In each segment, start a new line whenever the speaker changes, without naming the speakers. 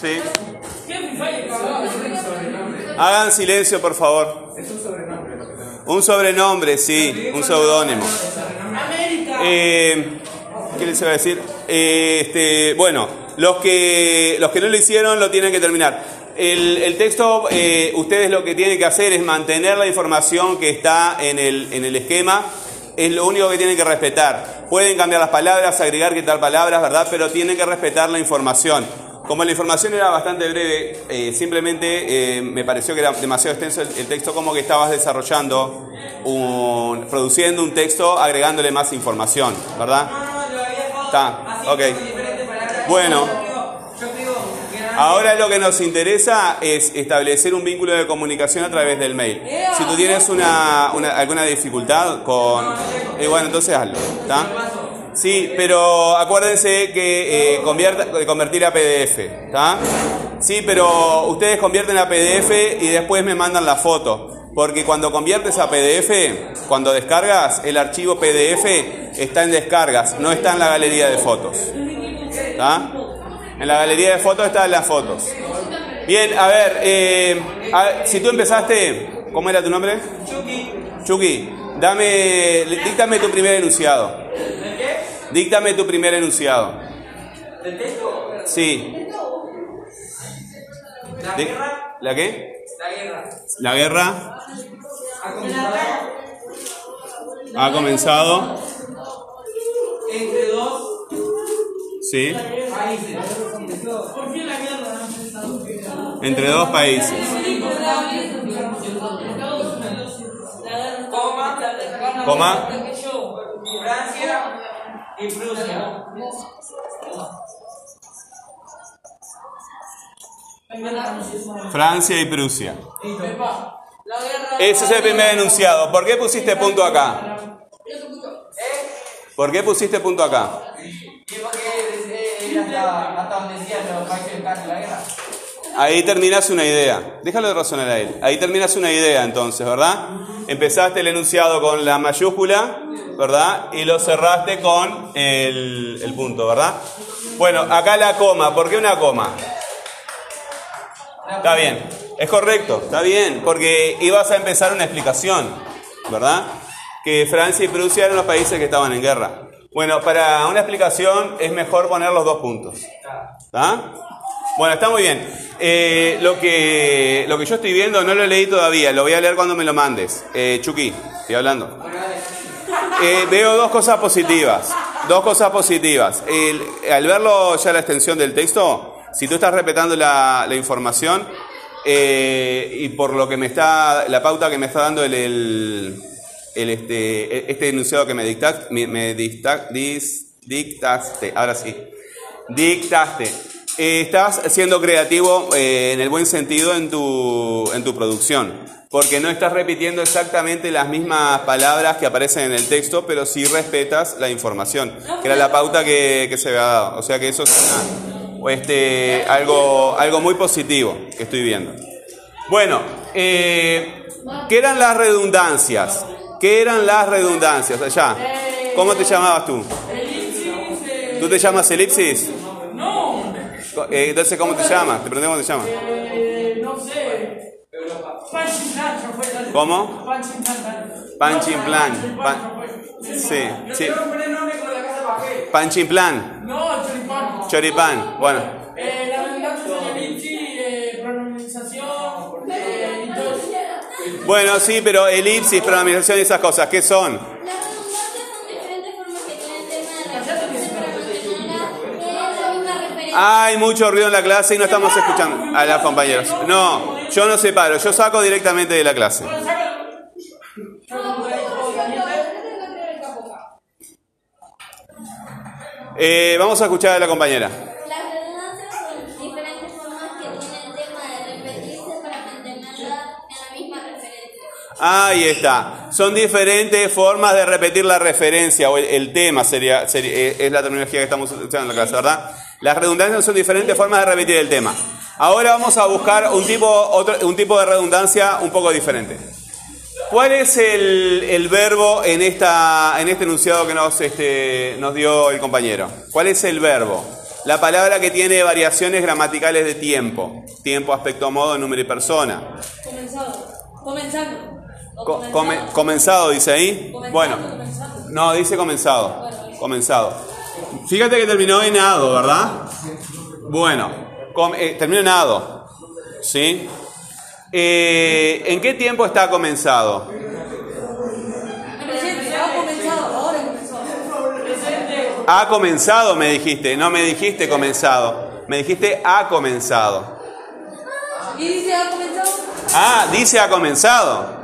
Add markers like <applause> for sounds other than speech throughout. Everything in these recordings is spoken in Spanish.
Sí. Hagan silencio, por favor. Un sobrenombre, sí, un seudónimo. Eh, ¿Qué les iba a decir? Eh, este, bueno, los que, los que no lo hicieron lo tienen que terminar. El, el texto, eh, ustedes lo que tienen que hacer es mantener la información que está en el, en el esquema. Es lo único que tienen que respetar. Pueden cambiar las palabras, agregar qué tal palabras, ¿verdad? Pero tienen que respetar la información. Como la información era bastante breve, eh, simplemente eh, me pareció que era demasiado extenso el, el texto, como que estabas desarrollando, un, produciendo un texto, agregándole más información, ¿verdad? Está, ok. Bueno, ahora lo que nos interesa es establecer un vínculo de comunicación a través del mail. Si tú tienes una, una- alguna dificultad con... eh, bueno, entonces hazlo, ¿está? Sí, pero acuérdense que eh, convierta- convertir a PDF, ¿está? Sí, pero ustedes convierten a PDF y después me mandan la foto. Porque cuando conviertes a PDF, cuando descargas, el archivo PDF está en descargas, no está en la galería de fotos. ¿Está? En la galería de fotos están las fotos. Bien, a ver, eh, a- si tú empezaste, ¿cómo era tu nombre? Chucky. Chucky, dame, díctame tu primer enunciado. Díctame tu primer enunciado.
¿Del texto?
Sí.
La guerra.
¿La qué?
La guerra.
La guerra
Ha comenzado
ha comenzado.
entre dos
Sí.
países.
Entre dos países.
Coma.
Coma.
Francia y Prusia.
Francia y Prusia. Ese es el primer enunciado. ¿Por qué pusiste punto acá? ¿Por qué pusiste punto acá?
Porque eh, hasta, hasta donde decían los países en la guerra.
Ahí terminas una idea. Déjalo de razonar a él. Ahí terminas una idea entonces, ¿verdad? Empezaste el enunciado con la mayúscula, ¿verdad? Y lo cerraste con el, punto, ¿verdad? Bueno, acá la coma. ¿Por qué una coma? Está bien. Es correcto, está bien. Porque ibas a empezar una explicación, ¿verdad? Que Francia y Prusia eran los países que estaban en guerra. Bueno, para una explicación es mejor poner los dos puntos. ¿Está? Bueno, está muy bien. Eh, lo, que, lo que yo estoy viendo no lo leí todavía, lo voy a leer cuando me lo mandes. Eh, Chucky, estoy hablando. Eh, veo dos cosas positivas. Dos cosas positivas. Al verlo ya la extensión del texto, si tú estás respetando la, la información eh, y por lo que me está, la pauta que me está dando el, el- este, este enunciado que me dictaste, me, dicta- dictaste, ahora sí, dictaste. Eh, estás siendo creativo eh, en el buen sentido en tu, en tu producción, porque no estás repitiendo exactamente las mismas palabras que aparecen en el texto, pero sí respetas la información, que era la pauta que, que se había dado. O sea que eso es una- este, algo, algo muy positivo que estoy viendo. Bueno, eh, ¿qué eran las redundancias? ¿Qué eran las redundancias allá? ¿Cómo te llamabas tú? ¿Tú te llamas elipsis?
No,
Eh, entonces, ¿cómo te llamas? Te pregunté cómo te llamas.
eh, no sé. Punching plan, ya fue.
¿Cómo?
Punching plan,
Pan-. Sí, sí. Punching plan.
No, choripán.
Choripán. Bueno.
Eh, la eh.
Bueno, sí, pero elipsis, pronunciación y esas cosas, ¿qué son? Hay mucho ruido en la clase y no estamos escuchando a los compañeros. No, yo no separo, yo saco directamente de la clase. Eh, vamos a escuchar a la compañera.
Las redundancias son diferentes formas que tiene el tema de repetirse para mantenerla en la misma referencia.
Ahí está. Son diferentes formas de repetir la referencia o el, el tema sería, sería- eh, es la terminología que estamos usando en la clase, ¿verdad? Las redundancias son diferentes formas de repetir el tema. Ahora vamos a buscar un tipo, otro, un tipo de redundancia un poco diferente. ¿Cuál es el, el verbo en, esta, en este enunciado que nos, este, nos dio el compañero? ¿Cuál es el verbo? La palabra que tiene variaciones gramaticales de tiempo. Tiempo, aspecto, modo, número y persona.
Comenzado. Comenzando. Comenzado.
come- comenzado, dice ahí.
Comenzando,
Bueno,
comenzando.
no, dice comenzado. Comenzado. Fíjate que terminó en ado, ¿verdad? Bueno, eh, terminó en ado. ¿Sí? Eh, ¿En qué tiempo está comenzado?
Ha comenzado,
me dijiste. No me dijiste comenzado. Me dijiste ha comenzado.
¿Y dice ha comenzado?
Ah, dice ha comenzado.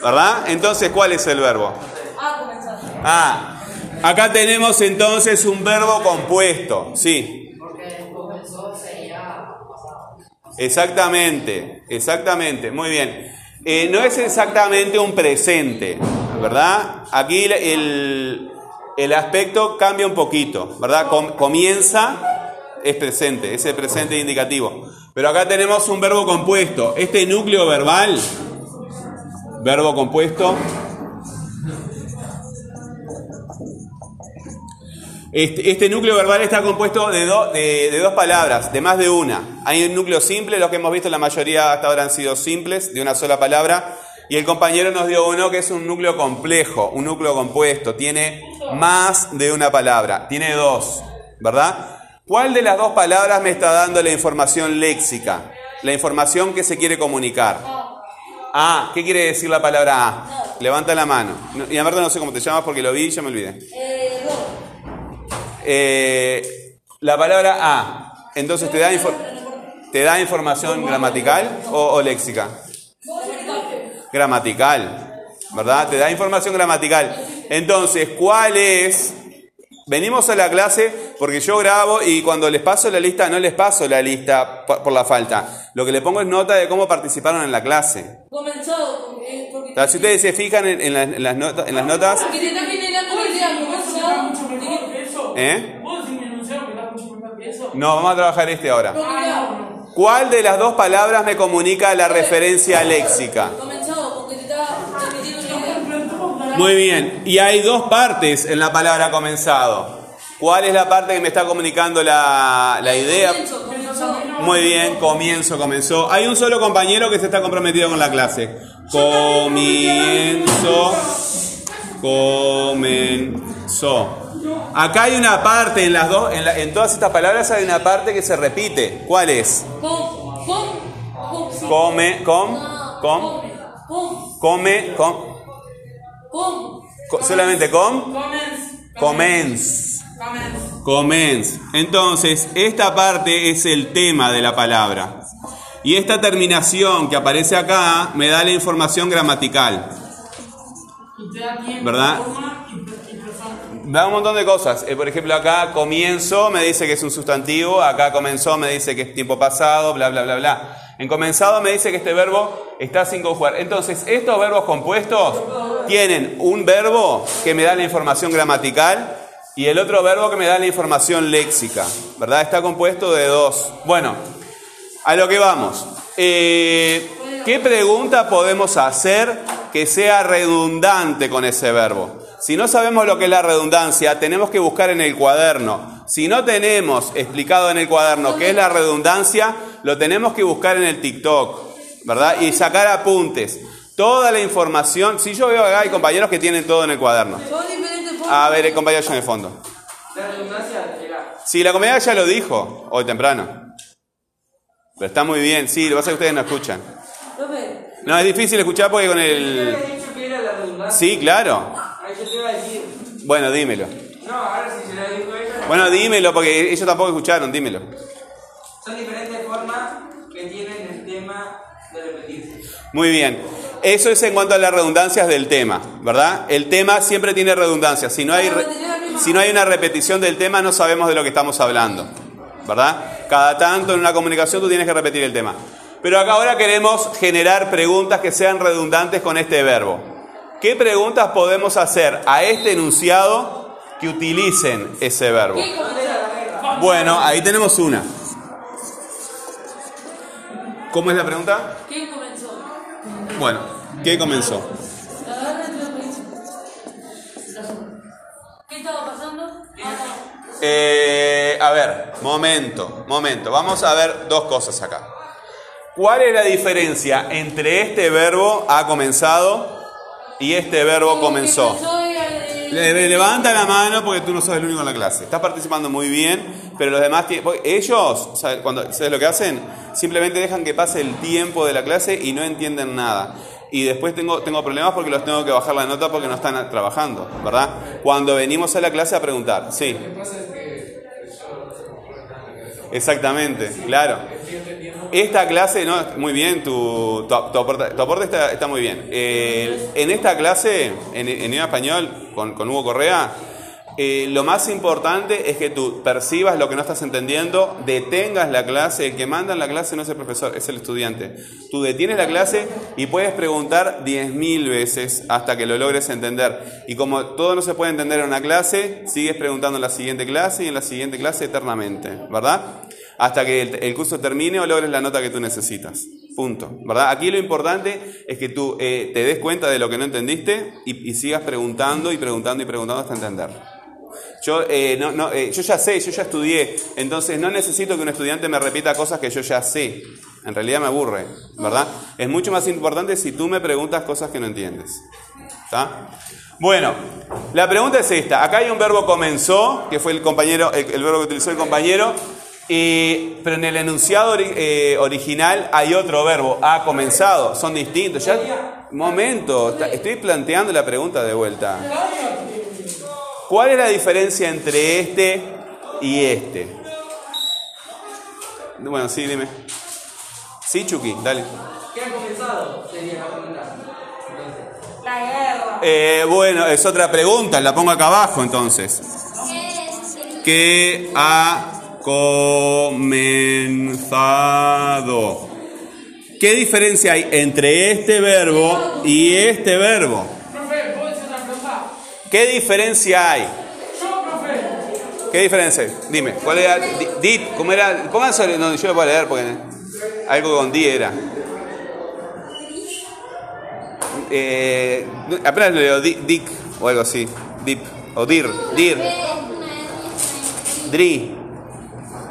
¿Verdad? Entonces, ¿cuál es el verbo?
Ha comenzado.
Ah, acá tenemos entonces un verbo compuesto. Sí.
Porque comenzó sería
Exactamente, exactamente, muy bien. Eh, no es exactamente un presente, ¿verdad? Aquí el, el- aspecto cambia un poquito, ¿verdad? Com- comienza, es presente, es el presente indicativo. Pero acá tenemos un verbo compuesto. Este núcleo verbal, verbo compuesto, Este, este núcleo verbal está compuesto de, do- de- de dos palabras, de más de una. Hay un núcleo simple, los que hemos visto la mayoría hasta ahora han sido simples, de una sola palabra. Y el compañero nos dio uno que es un núcleo complejo, un núcleo compuesto. Tiene más de una palabra, tiene dos, ¿verdad? ¿Cuál de las dos palabras me está dando la información léxica? La información que se quiere comunicar. Ah, ¿qué quiere decir la palabra A? Levanta la mano. No- y aparte no sé cómo te llamas porque lo vi y ya me olvidé.
Eh,
la palabra a, entonces te da, te da información gramatical o, o léxica. Gramatical, ¿verdad? Te da información gramatical. Entonces, ¿cuál es? Venimos a la clase porque yo grabo y cuando les paso la lista, no les paso la lista por, la falta. Lo que le pongo es nota de cómo participaron en la clase.
Comenzado. eh,
si ustedes se fijan en, en las- en las notas, en las notas,
eso?
No, vamos a trabajar este ahora. ¿Cuál de las dos palabras me comunica la referencia léxica? Muy bien, y hay dos partes en la palabra comenzado. ¿Cuál es la parte que me está comunicando la, la idea? Muy bien, comienzo, comenzó. Hay un solo compañero que se está comprometido con la clase. Comienzo, comenzó. Acá hay una parte en las dos, en, la- en todas estas palabras hay una parte que se repite. ¿Cuál es?
Com, com, com.
Come, com, com,
Com,
come, com,
com.
co- solamente com.
Commence.
Commence. Entonces, esta parte es el tema de la palabra. Y esta terminación que aparece acá me da la información gramatical. ¿Verdad?
forma y, y persona.
Da un montón de cosas. Eh, por ejemplo, acá comienzo me dice que es un sustantivo, acá comenzó me dice que es tiempo pasado, bla, bla, bla, bla. En comenzado me dice que este verbo está sin conjugar. Entonces, estos verbos compuestos tienen un verbo que me da la información gramatical y el otro verbo que me da la información léxica. ¿Verdad? Está compuesto de dos. Bueno, a lo que vamos. Eh, ¿Qué pregunta podemos hacer que sea redundante con ese verbo? Si no sabemos lo que es la redundancia, tenemos que buscar en el cuaderno. Si no tenemos explicado en el cuaderno qué es la redundancia, lo tenemos que buscar en el TikTok, ¿verdad? Y sacar apuntes. Toda la información, si yo veo acá hay compañeros que tienen todo en el cuaderno. A ver, el compañero allá en el fondo.
La redundancia era.
Sí, la compañera ya lo dijo hoy temprano. Pero está muy bien, sí, lo que pasa es que ustedes no escuchan. No, es difícil escuchar porque con el...
había dicho que era la redundancia.
Sí, claro.
Iba a decir.
Bueno, dímelo.
No, ahora si se la dijo ella.
Bueno, dímelo porque ellos tampoco escucharon, dímelo.
Son diferentes formas que tienen el tema de repetirse.
Muy bien. Eso es en cuanto a las redundancias del tema, ¿verdad? El tema siempre tiene redundancias. Si no hay, si no hay una repetición del tema, no sabemos de lo que estamos hablando, ¿verdad? Cada tanto en una comunicación tú tienes que repetir el tema. Pero acá ahora queremos generar preguntas que sean redundantes con este verbo. ¿Qué preguntas podemos hacer a este enunciado que utilicen ese verbo?
¿qué?
Bueno, ahí tenemos una. ¿Cómo es la pregunta?
¿Quién comenzó?
Bueno, ¿qué comenzó?
¿Qué estaba pasando?
Eh, a ver, momento, momento. Vamos a ver dos cosas acá. ¿Cuál es la diferencia entre este verbo ha comenzado y este verbo comenzó? Le- le- Levanta la mano porque tú no sos el único en la clase. Estás participando muy bien, pero los demás... Ellos, ¿sabes, cuando, ¿sabes lo que hacen? Simplemente dejan que pase el tiempo de la clase y no entienden nada. Y después tengo, tengo problemas porque los tengo que bajar la nota porque no están trabajando, ¿verdad? Cuando venimos a la clase a preguntar, sí. Exactamente, claro. Esta clase, no, muy bien, tu, tu, tu aporte, tu aporte está, muy bien. Eh, en esta clase, en, en español, con, con Hugo Correa, eh, lo más importante es que tú percibas lo que no estás entendiendo, detengas la clase, el que manda en la clase no es el profesor, es el estudiante. Tú detienes la clase y puedes preguntar 10.000 veces hasta que lo logres entender. Y como todo no se puede entender en una clase, sigues preguntando en la siguiente clase y en la siguiente clase eternamente, ¿verdad? Hasta que el, curso termine o logres la nota que tú necesitas. Punto. ¿Verdad? Aquí lo importante es que tú eh, te des cuenta de lo que no entendiste y, y sigas preguntando y preguntando y preguntando hasta entender. Yo, eh, no, no, eh, yo ya sé, yo ya estudié, entonces no necesito que un estudiante me repita cosas que yo ya sé. En realidad me aburre, ¿verdad? Es mucho más importante si tú me preguntas cosas que no entiendes. ¿Está? Bueno, la pregunta es esta. Acá hay un verbo comenzó, que fue el compañero, el, verbo que utilizó el compañero, y- pero en el enunciado eh, original hay otro verbo, ha comenzado. Son distintos. Ya, momento, estoy planteando la pregunta de vuelta. ¿Cuál es la diferencia entre este y este? Bueno, sí, dime. Sí, Chucky, dale.
¿Qué ha comenzado? Sería la
La guerra.
Eh, bueno, es otra pregunta, la pongo acá abajo entonces.
¿Qué es?
¿Qué ha comenzado? ¿Qué diferencia hay entre este verbo y este verbo?
Profe, ¿puedo hacer una pregunta?
¿Qué diferencia hay? ¿Qué diferencia? Dime, ¿cuál era? Di- Dit, ¿cómo era? Pónganse donde yo lo puedo leer porque algo con di era. Eh, apenas lo leo, di- dick o algo así. Dip o dir, dir. Dri.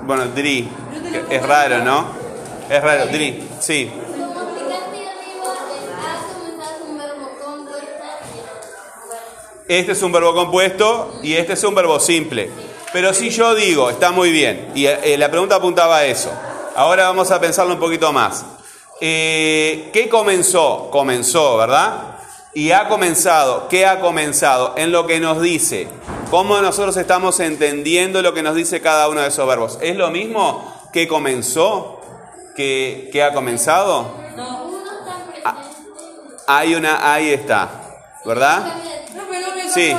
Bueno, Dri. Es raro, ¿no? Es raro, Dri. Sí. Este es un verbo compuesto y este es un verbo simple. Pero si yo digo, está muy bien, y eh, la pregunta apuntaba a eso. Ahora vamos a pensarlo un poquito más. Eh, ¿Qué comenzó? Comenzó, ¿verdad? Y ha comenzado. ¿Qué ha comenzado? En lo que nos dice. ¿Cómo nosotros estamos entendiendo lo que nos dice cada uno de esos verbos? ¿Es lo mismo que comenzó que, que ha comenzado?
No.
Hay una, ahí está, ¿verdad? Sí.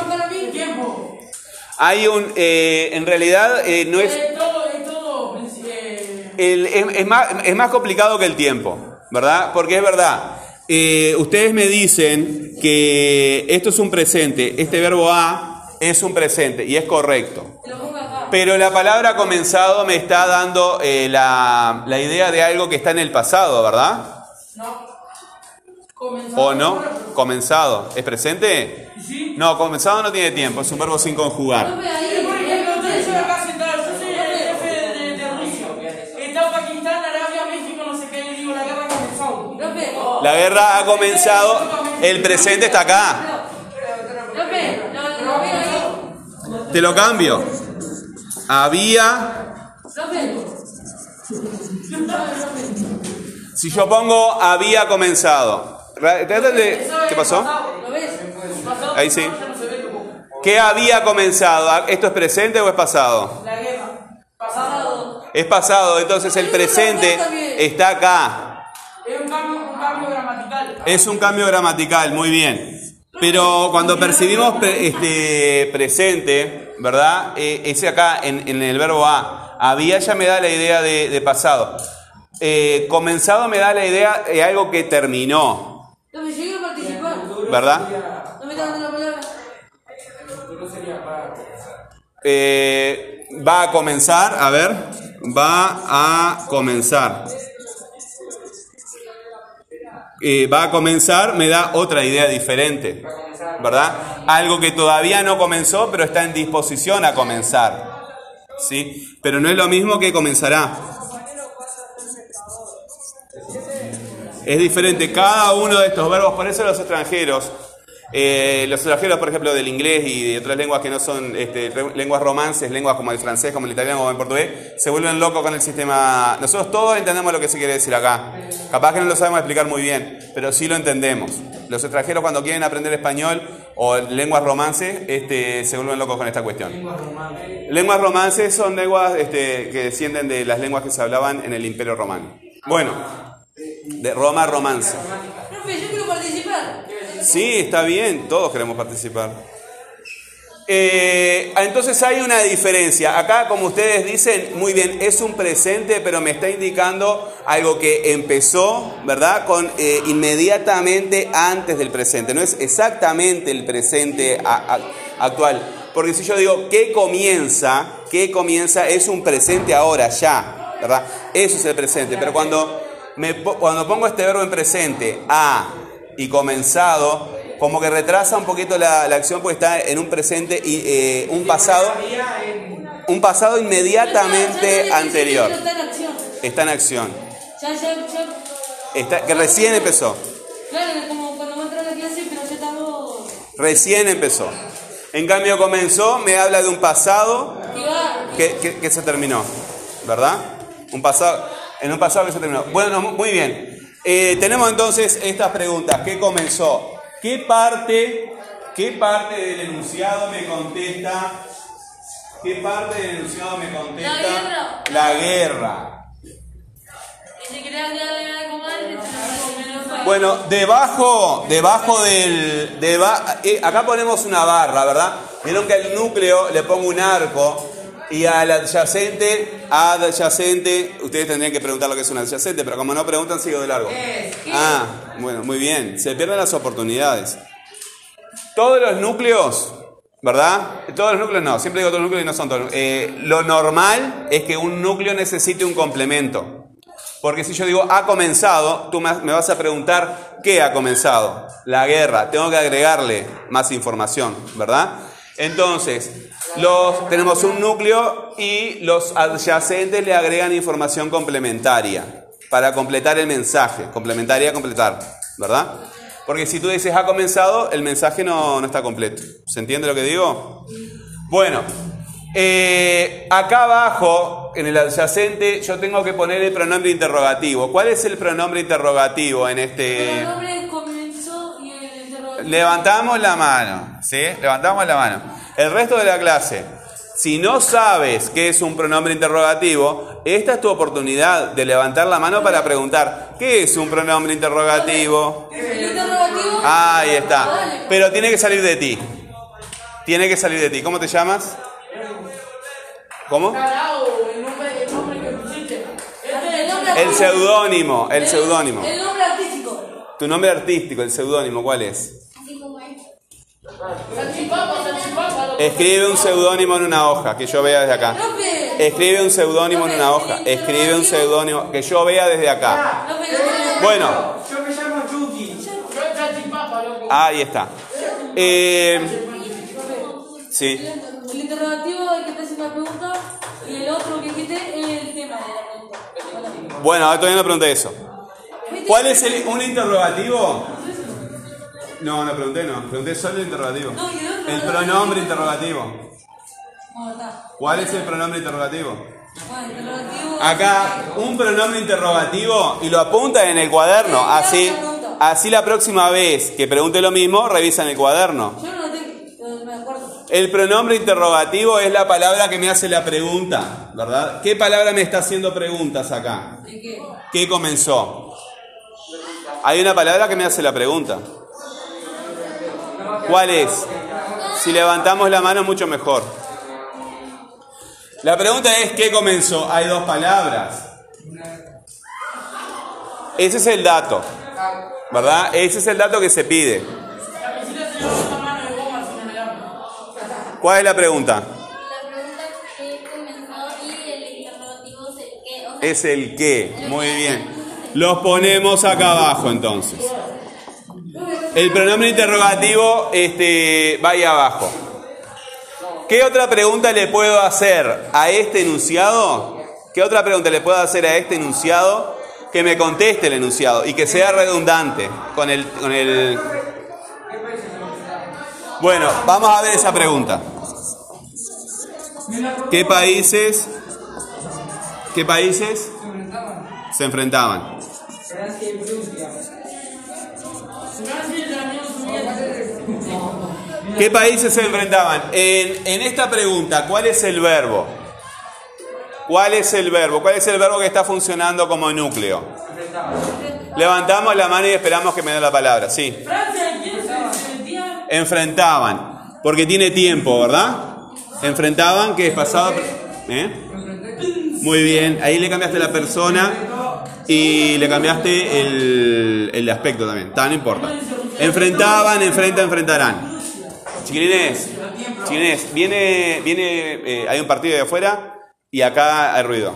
Hay un, eh, en realidad eh, no es,
Es todo, es todo. eh,
el- es, es más, es más complicado que el tiempo, ¿verdad? Porque es verdad, eh, ustedes me dicen que esto es un presente, este verbo a es un presente y es correcto. Pero la palabra comenzado me está dando eh, la, la idea de algo que está en el pasado, ¿verdad?
No. Comenzó.
¿O no? Comenzado. ¿Es presente?
Sí.
No, comenzado no tiene tiempo, es un verbo sin conjugar.
Profe, ahí, por ejemplo, yo estoy acá sentado, yo soy el jefe de, de, de Rusia. Está Pakistán, Arabia, México, no sé qué, y digo, la guerra
ha comenzado, el presente está acá. Te lo cambio. Había. Si yo pongo había comenzado. ¿Qué pasó? Ahí sí. ¿Qué había comenzado? Ah, ¿Esto es presente o es pasado?
la guerra. Pasado.
Es pasado, entonces el presente está acá.
Es un cambio, un cambio gramatical.
Es un cambio gramatical, muy bien. Pero cuando percibimos pre- este, presente, ¿verdad? Eh, ese acá en, en el verbo a, había ya me da la idea de, de pasado. Eh, comenzado me da la idea de algo que terminó,
No me llegué a participar.
¿verdad?
No me están dando la palabra.
Eh, va a comenzar, a ver, va a comenzar. Eh, va a comenzar, me da otra idea diferente, ¿verdad? Algo que todavía no comenzó, pero está en disposición a comenzar. ¿sí? Pero no es lo mismo que comenzará. Es diferente cada uno de estos verbos, por eso los extranjeros, eh, los extranjeros, por ejemplo, del inglés y de otras lenguas que no son este, lenguas romances, lenguas como el francés, como el italiano, como el portugués, se vuelven locos con el sistema. Nosotros todos entendemos lo que se quiere decir acá. Capaz que no lo sabemos explicar muy bien, pero sí lo entendemos. Los extranjeros cuando quieren aprender español o lenguas romances, este, se vuelven locos con esta cuestión. Lenguas romances son lenguas este, que descienden de las lenguas que se hablaban en el Imperio Romano. Bueno, de Roma romance.
Profe, yo quiero participar.
Sí, está bien, todos queremos participar. Eh, entonces hay una diferencia. Acá, como ustedes dicen, muy bien, es un presente, pero me está indicando algo que empezó, ¿verdad? Con eh, inmediatamente antes del presente. No es exactamente el presente a- a- actual. Porque si yo digo que comienza, que comienza es un presente ahora, ya, ¿verdad? Eso es el presente. Pero cuando, me, cuando pongo este verbo en presente, a y comenzado, como que retrasa un poquito la, la acción porque está en un presente y eh, un pasado, un pasado inmediatamente anterior.
Está en acción.
Está que recién empezó.
Claro, como cuando va a entrar a la clase, pero ya estamos.
Recién empezó. En cambio comenzó, me habla de un pasado
que,
que- que se terminó. ¿Verdad? Un pasado, en un pasado que se terminó. Bueno, mu- muy bien. Eh, tenemos entonces estas preguntas. ¿Qué comenzó? ¿Qué parte, qué parte del enunciado me contesta? ¿Qué parte del enunciado me contesta?
La guerra.
La guerra. Bueno, debajo, debajo del, deba- eh, acá ponemos una barra, ¿verdad? Vieron que al núcleo le pongo un arco y al adyacente, adyacente, ustedes tendrían que preguntar lo que es un adyacente, pero como no preguntan, sigo de largo. Ah, bueno, muy bien, se pierden las oportunidades. Todos los núcleos, ¿verdad? Todos los núcleos no, siempre digo todos los núcleos y no son todos. Eh, lo normal es que un núcleo necesite un complemento. Porque si yo digo ha comenzado, tú me me vas a preguntar qué ha comenzado. La guerra. Tengo que agregarle más información, ¿verdad? Entonces, tenemos un núcleo y los adyacentes le agregan información complementaria para completar el mensaje. Complementaria, completar, ¿verdad? Porque si tú dices ha comenzado, el mensaje no, no está completo. ¿Se entiende lo que digo? Bueno, eh, acá abajo, en el adyacente, yo tengo que poner el pronombre interrogativo. ¿Cuál es el pronombre interrogativo en este...?
El nombre
Levantamos la mano, ¿sí? Levantamos la mano. El resto de la clase, si no sabes qué es un pronombre interrogativo, esta es tu oportunidad de levantar la mano para preguntar, ¿qué es un pronombre interrogativo? Ahí está. Pero tiene que salir de ti. Tiene que salir de ti. ¿Cómo te llamas? ¿Cómo?
El
seudónimo, el seudónimo.
El nombre artístico.
Tu nombre artístico, el seudónimo, ¿cuál es?
Así como es.
Salchipapa, salchipapa. loco.
Escribe un seudónimo en una hoja, que yo vea desde acá. Escribe un seudónimo en una hoja. Escribe un seudónimo que yo vea desde acá. Bueno,
Yo me llamo Yuki.
Yo salchipapa, loco.
ahí está. Eh, sí.
El interrogativo es que te hace una pregunta y el otro que quité es el tema de la pregunta.
Bueno, ahora todavía no pregunté eso. ¿Cuál es el, un interrogativo? No, no pregunté, no. Pregunté solo el interrogativo.
No, y el otro-
El pronombre interrogativo.
No.
¿Cuál es el pronombre interrogativo? Acá, un pronombre interrogativo y lo apunta en el cuaderno. Así, así la próxima vez que pregunte lo mismo, revisa en el cuaderno.
Yo no.
El pronombre interrogativo es la palabra que me hace la pregunta, ¿verdad? ¿Qué palabra me está haciendo preguntas acá?
¿Qué
comenzó? Hay una palabra que me hace la pregunta. ¿Cuál es? Si levantamos la mano, mucho mejor. La pregunta es, ¿qué comenzó? Hay dos palabras. Ese es el dato, ¿verdad? Ese es el dato que se pide. ¿Cuál es la pregunta?
La pregunta que comenzó y el interrogativo es el qué. O sea,
Es el qué. Muy bien. Los ponemos acá abajo entonces. El pronombre interrogativo este, va ahí abajo. ¿Qué otra pregunta le puedo hacer a este enunciado? ¿Qué otra pregunta le puedo hacer a este enunciado que me conteste el enunciado y que sea redundante con el, con el... Bueno, vamos a ver esa pregunta. ¿Qué países, qué países se enfrentaban? ¿Qué países se enfrentaban? En, en esta pregunta, ¿cuál es el verbo? ¿Cuál es el verbo? ¿Cuál es el verbo que está funcionando como núcleo? Levantamos la mano y esperamos que me den la palabra. Sí. Enfrentaban. Porque tiene tiempo, ¿verdad? Enfrentaban, que es pasado. ¿Eh? Muy bien. Ahí le cambiaste la persona y le cambiaste el, el aspecto también. Tan importa. Enfrentaban, enfrenta, enfrentarán. Chiquilines, chiquilines, viene, viene, eh, hay un partido de afuera y acá hay ruido.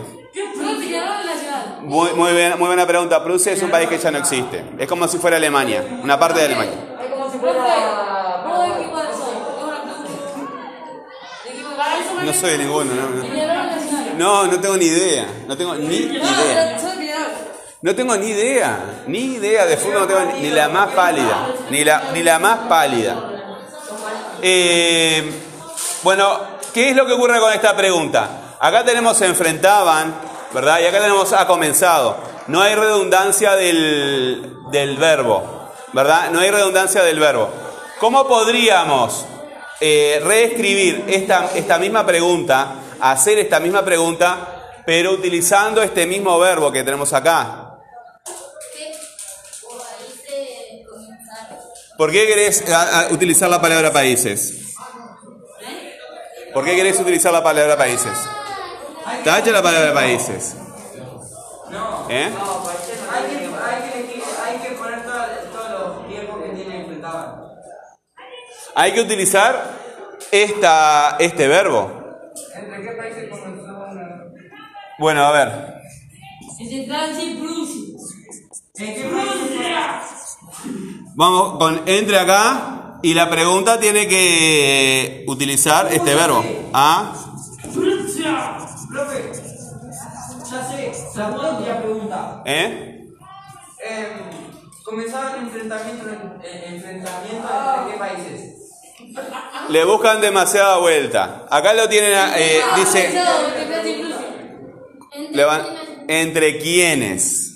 Muy, muy, bien- muy buena pregunta. Prusia es un país que ya no existe. Es como si fuera Alemania, una parte de Alemania.
Es como si fuera.
¿vos de qué cuadro sos? Tengo una pregunta. ¿De qué cuadro
Para eso me
No soy de ninguno, no, no. No, no tengo ni idea. No tengo ni
No,
idea. No tengo ni idea. Ni idea de fútbol, no tengo ni la más pálida. Ni la, ni la más pálida. Eh, bueno, ¿qué es lo que ocurre con esta pregunta? Acá tenemos enfrentaban, ¿verdad? Y acá tenemos ha comenzado. No hay redundancia del, del verbo, ¿verdad? No hay redundancia del verbo. ¿Cómo podríamos eh, reescribir esta, esta misma pregunta, hacer esta misma pregunta, pero utilizando este mismo verbo que tenemos acá? ¿Por qué querés a- a, utilizar la palabra países? ¿Por qué querés utilizar la palabra países? Tacha la palabra países. ¿Eh?
Hay que, hay que elegir, hay que poner todo- todos los tiempos que tienen enfrentaban.
Hay que utilizar esta, este verbo.
¿Entre qué países comenzó?
Bueno, a ver.
Entre Francia y Prusia.
¿En qué países
¡Prusia!
Vamos con entre acá y la pregunta tiene que utilizar este verbo. ¿Ah?
¡Prusia!
Profe, ya sé, la última pregunta.
¿Eh?
Eh, comenzaban enfrentamientos eh, enfrentamientos entre qué países?
Le buscan demasiada vuelta. Acá lo tienen, eh, dice,
Entre quiénes-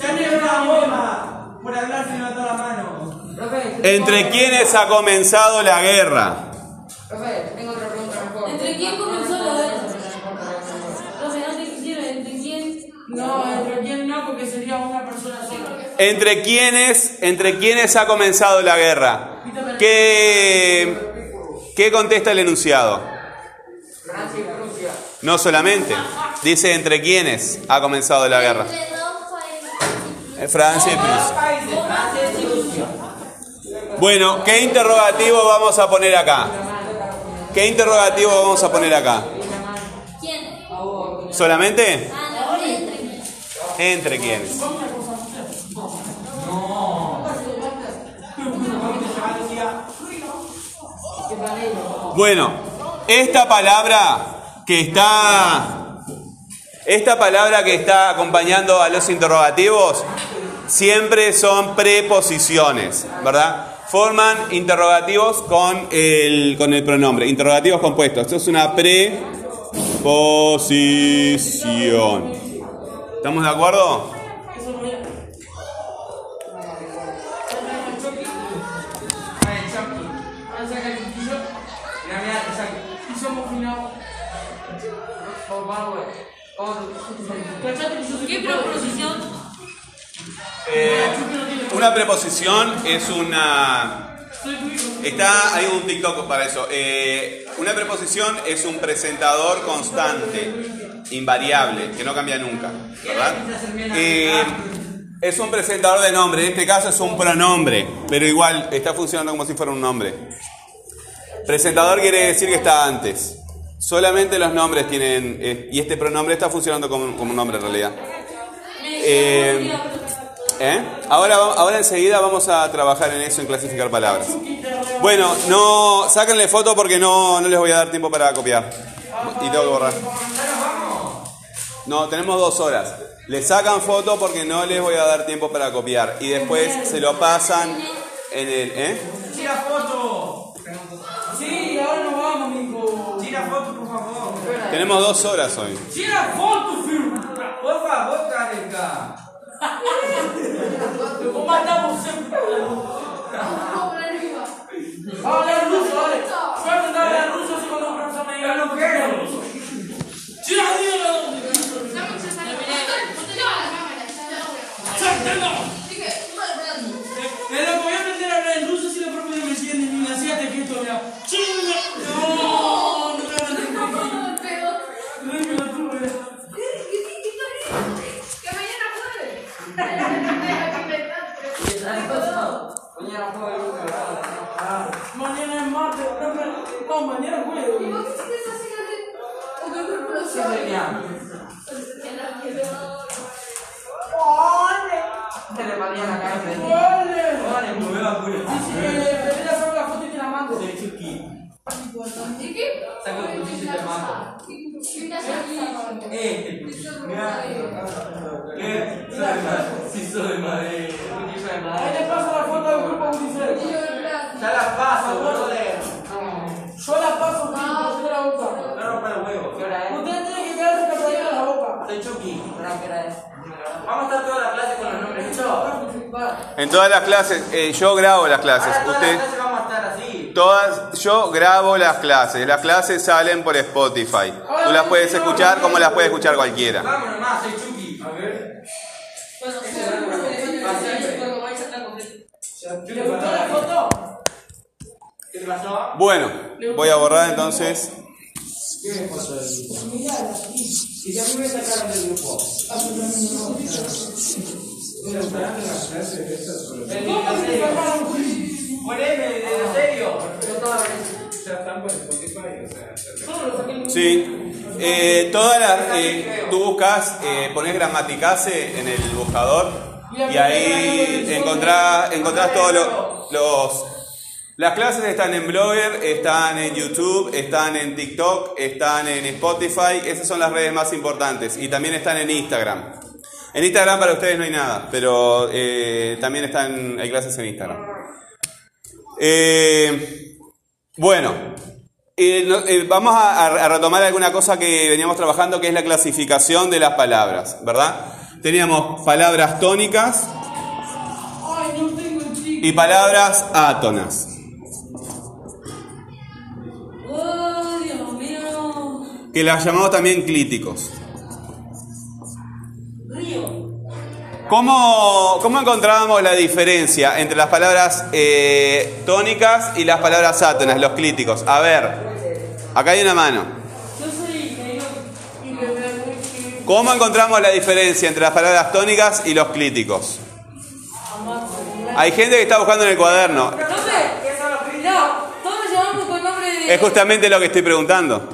Ya me
una bomba! Por hablar se levantó la mano.
¿Entre quiénes ha comenzado la guerra?
profe, tengo otra pregunta mejor.
¿Entre quién comenzó la guerra?
No
Profe, no te quisieron. ¿Entre quién?
No, entre quién no, porque sería una persona sola.
¿Entre quiénes, entre quiénes ha comenzado la guerra? ¿Qué, qué contesta el enunciado?
Francia y Prusia.
No solamente. Dice entre quiénes ha comenzado la guerra. Francia y Prusia. Bueno, ¿qué interrogativo vamos a poner acá? ¿Qué interrogativo vamos a poner acá?
¿Quién?
¿Solamente?
Ah, no, entre quién.
¿Entre quiénes? Bueno, esta palabra que está, esta palabra que está acompañando a los interrogativos, siempre son preposiciones, ¿verdad? Forman interrogativos con el, con el pronombre, interrogativos compuestos. Esto es una preposición. ¿Estamos de acuerdo?
¿Qué preposición?
Eh, una preposición es una... Está, hay un TikTok para eso. Eh, una preposición es un presentador constante, invariable, que no cambia nunca, ¿verdad? Eh, es un presentador de nombre, en este caso es un pronombre, pero igual está funcionando como si fuera un nombre. Presentador quiere decir que está antes. Solamente los nombres tienen, eh, y este pronombre está funcionando como, como un nombre en realidad. Eh, ¿eh? Ahora, ahora enseguida vamos a trabajar en eso, en clasificar palabras. Bueno, no, sáquenle foto porque no, no les voy a dar tiempo para copiar. Y tengo que borrar. No, tenemos dos horas. Le sacan foto porque no les voy a dar tiempo para copiar. Y después se lo pasan en el... ¿Eh? Tenemos dos horas hoy.
Tira foto, filho.
Por favor, Karenka.
Eu vou matar você. Olha a luz, olha. Vai mandar a luz, você mandou pra essa manhã.
Eu não quero.
Tira a linha, Pero voy a aprender a hablar en ruso si la profe me entiende, niña. Así te quito, mira. Chinga. No, no me van a entender. Rímelo tú, mira.
Mañana juego.
Mañana es martes, profe. No, mañana es jueves.
Dale, mañana, Karen.
¡Ole!
Dale, mueve la pura.
Eh, te voy a sacar la foto y te la mando.
Soy Chucky. Saca el cuchillo y te mato. Este cuchillo. Mira. ¿Qué? Sí, soy madre. Cuchillo de
Ahí
madre.
te paso la foto del grupo Unicef.
Ya la paso, brother.
Yo la paso, tío, yo te la boca.
No rompa el huevo. ¿Qué hora es?
Ustedes tienen que quedarse calladita la boca.
Soy Chucky. ¿Qué hora es? Vamos a estar toda la clase con los nombres. ¿Hecho?
En todas las clases, eh, yo grabo las clases.
Ahora toda la
Usted,
clase vamos a estar así.
todas, yo grabo las clases. Las clases salen por Spotify. Tú las puedes escuchar como las puede escuchar cualquiera.
Vamos nomás, soy Chucky. A ver.
¿Le gustó la foto?
¿Qué pasó?
Bueno, voy a borrar entonces.
Y ya me sacaron del grupo.
¿Cómo se sacaron?
Poneme, en serio.
Solo lo saqué.
Sí. Eh, todas las, eh, tú buscas, eh, pones gramaticase en el buscador y ahí encontrás, encontrás todos los, los- Las clases están en Blogger, están en YouTube, están en TikTok, están en Spotify. Esas son las redes más importantes. Y también están en Instagram. En Instagram para ustedes no hay nada, pero eh, también están, hay clases en Instagram. Eh, bueno, eh, no- vamos a, a retomar alguna cosa que veníamos trabajando, que es la clasificación de las palabras, ¿verdad? Teníamos palabras tónicas y palabras átonas.
Oh,
que las llamamos también clíticos. ¿Cómo, cómo encontrábamos la diferencia entre las palabras eh, tónicas y las palabras átonas, los clíticos? A ver, acá hay una mano. ¿Cómo encontramos la diferencia entre las palabras tónicas y los clíticos? Hay gente que está buscando en el cuaderno. Es justamente lo que estoy preguntando.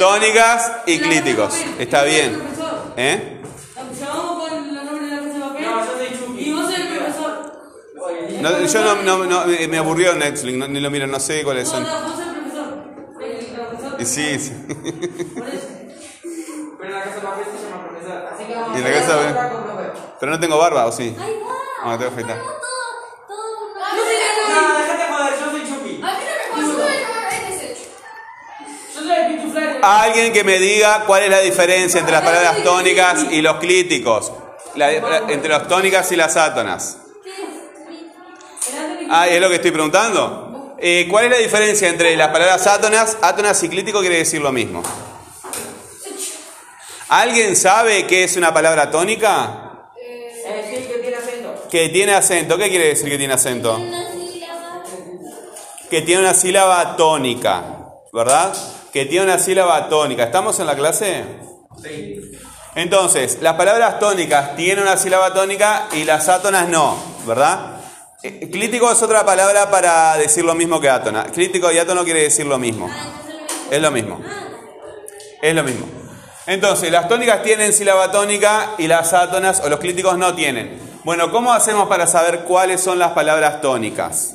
Tónicas y clíticos. Está bien. ¿Eh?
No, yo
no, no- no- me me aburrió Netflix, no, ni lo miro, no sé cuáles
No,
son.
no, vos sos el profesor. El profesor.
Sí, sí.
Por eso.
Pero en la casa de papel se llama profesor. Así que vamos
Y en la casa de-. Pero no tengo barba, ¿o sí?
Ahí va.
Ah, tengo que afeitar.
No,
no.
Alguien que me diga cuál es la diferencia entre las palabras tónicas y los clíticos. La- la- entre las tónicas y las átonas. Ah, ¿es lo que estoy preguntando? Eh, ¿Cuál es la diferencia entre las palabras átonas? Átonas y clítico quiere decir lo mismo. ¿Alguien sabe qué es una palabra tónica?
Eh, que tiene acento.
Que tiene acento. ¿Qué quiere decir que tiene acento? Que tiene una sílaba tónica, ¿verdad? Que tiene una sílaba tónica. ¿Estamos en la clase?
Sí.
Entonces, las palabras tónicas tienen una sílaba tónica y las átonas no, ¿verdad? Eh, Clítico es otra palabra para decir lo mismo que átona. Clítico y átono quiere decir lo mismo. Es lo mismo. Es lo mismo. Entonces, las tónicas tienen sílaba tónica y las átonas o los clíticos no tienen. Bueno, ¿cómo hacemos para saber cuáles son las palabras tónicas?